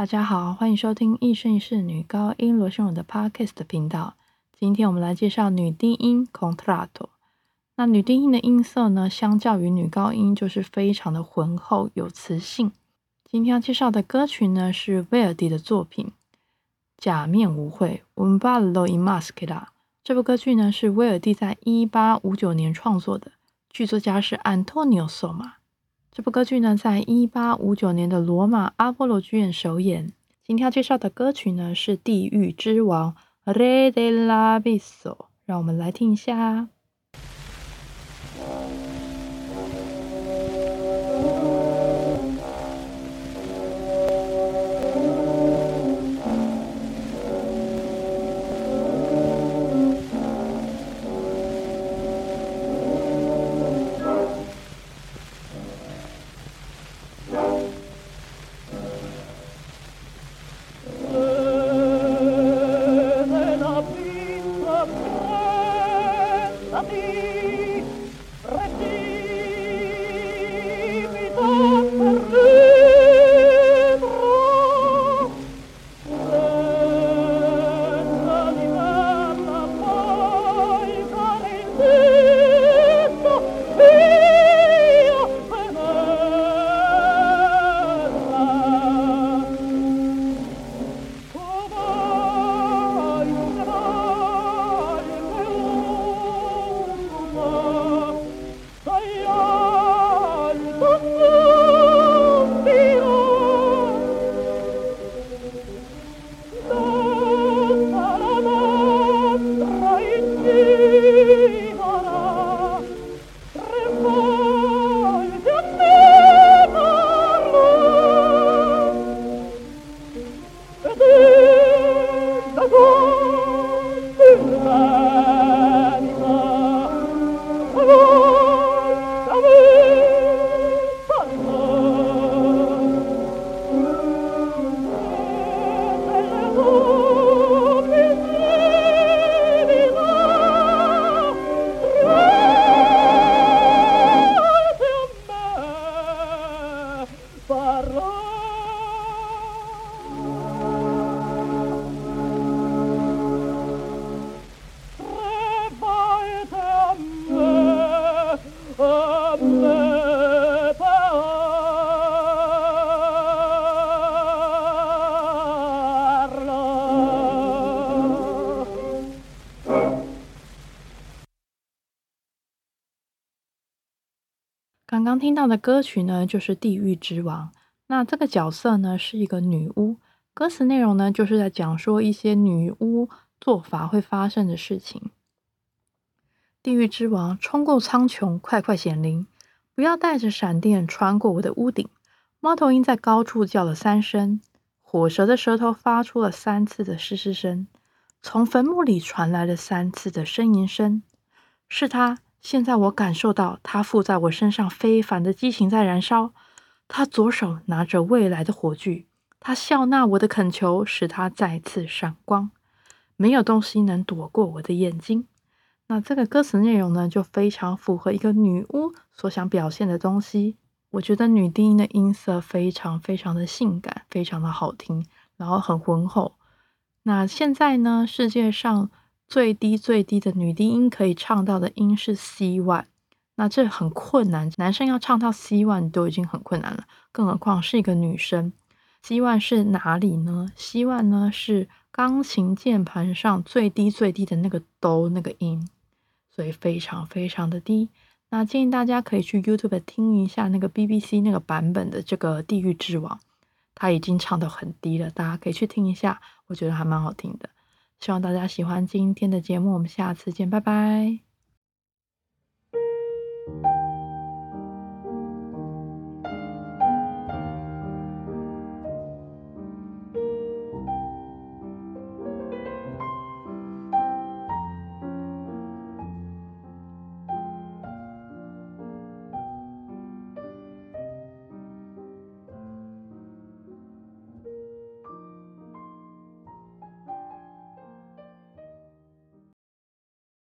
大家好，欢迎收听一生一世女高音罗秀荣的 Podcast 频道。今天我们来介绍女低音 Contralto。那女低音的音色呢，相较于女高音就是非常的浑厚有磁性。今天要介绍的歌曲呢，是威尔第的作品《假面舞会》（Un ballo in maschera）。这部歌剧呢，是威尔第在一八五九年创作的，剧作家是 Antonio Soma。这部歌剧呢，在一八五九年的罗马阿波罗剧院首演。今天要介绍的歌曲呢，是《地狱之王》（Re d e l a b i s o。让我们来听一下。love. 刚刚听到的歌曲呢，就是《地狱之王》。那这个角色呢，是一个女巫。歌词内容呢，就是在讲说一些女巫做法会发生的事情。地狱之王冲过苍穹，快快显灵！不要带着闪电穿过我的屋顶。猫头鹰在高处叫了三声，火蛇的舌头发出了三次的嘶嘶声，从坟墓里传来了三次的呻吟声。是他。现在我感受到他附在我身上非凡的激情在燃烧。他左手拿着未来的火炬，他笑纳我的恳求，使他再次闪光。没有东西能躲过我的眼睛。那这个歌词内容呢，就非常符合一个女巫所想表现的东西。我觉得女低音的音色非常非常的性感，非常的好听，然后很浑厚。那现在呢，世界上。最低最低的女低音可以唱到的音是 C one，那这很困难，男生要唱到 C one 都已经很困难了，更何况是一个女生。C one 是哪里呢？C one 呢是钢琴键盘上最低最低的那个哆那个音，所以非常非常的低。那建议大家可以去 YouTube 听一下那个 BBC 那个版本的这个《地狱之王》，他已经唱到很低了，大家可以去听一下，我觉得还蛮好听的。希望大家喜欢今天的节目，我们下次见，拜拜。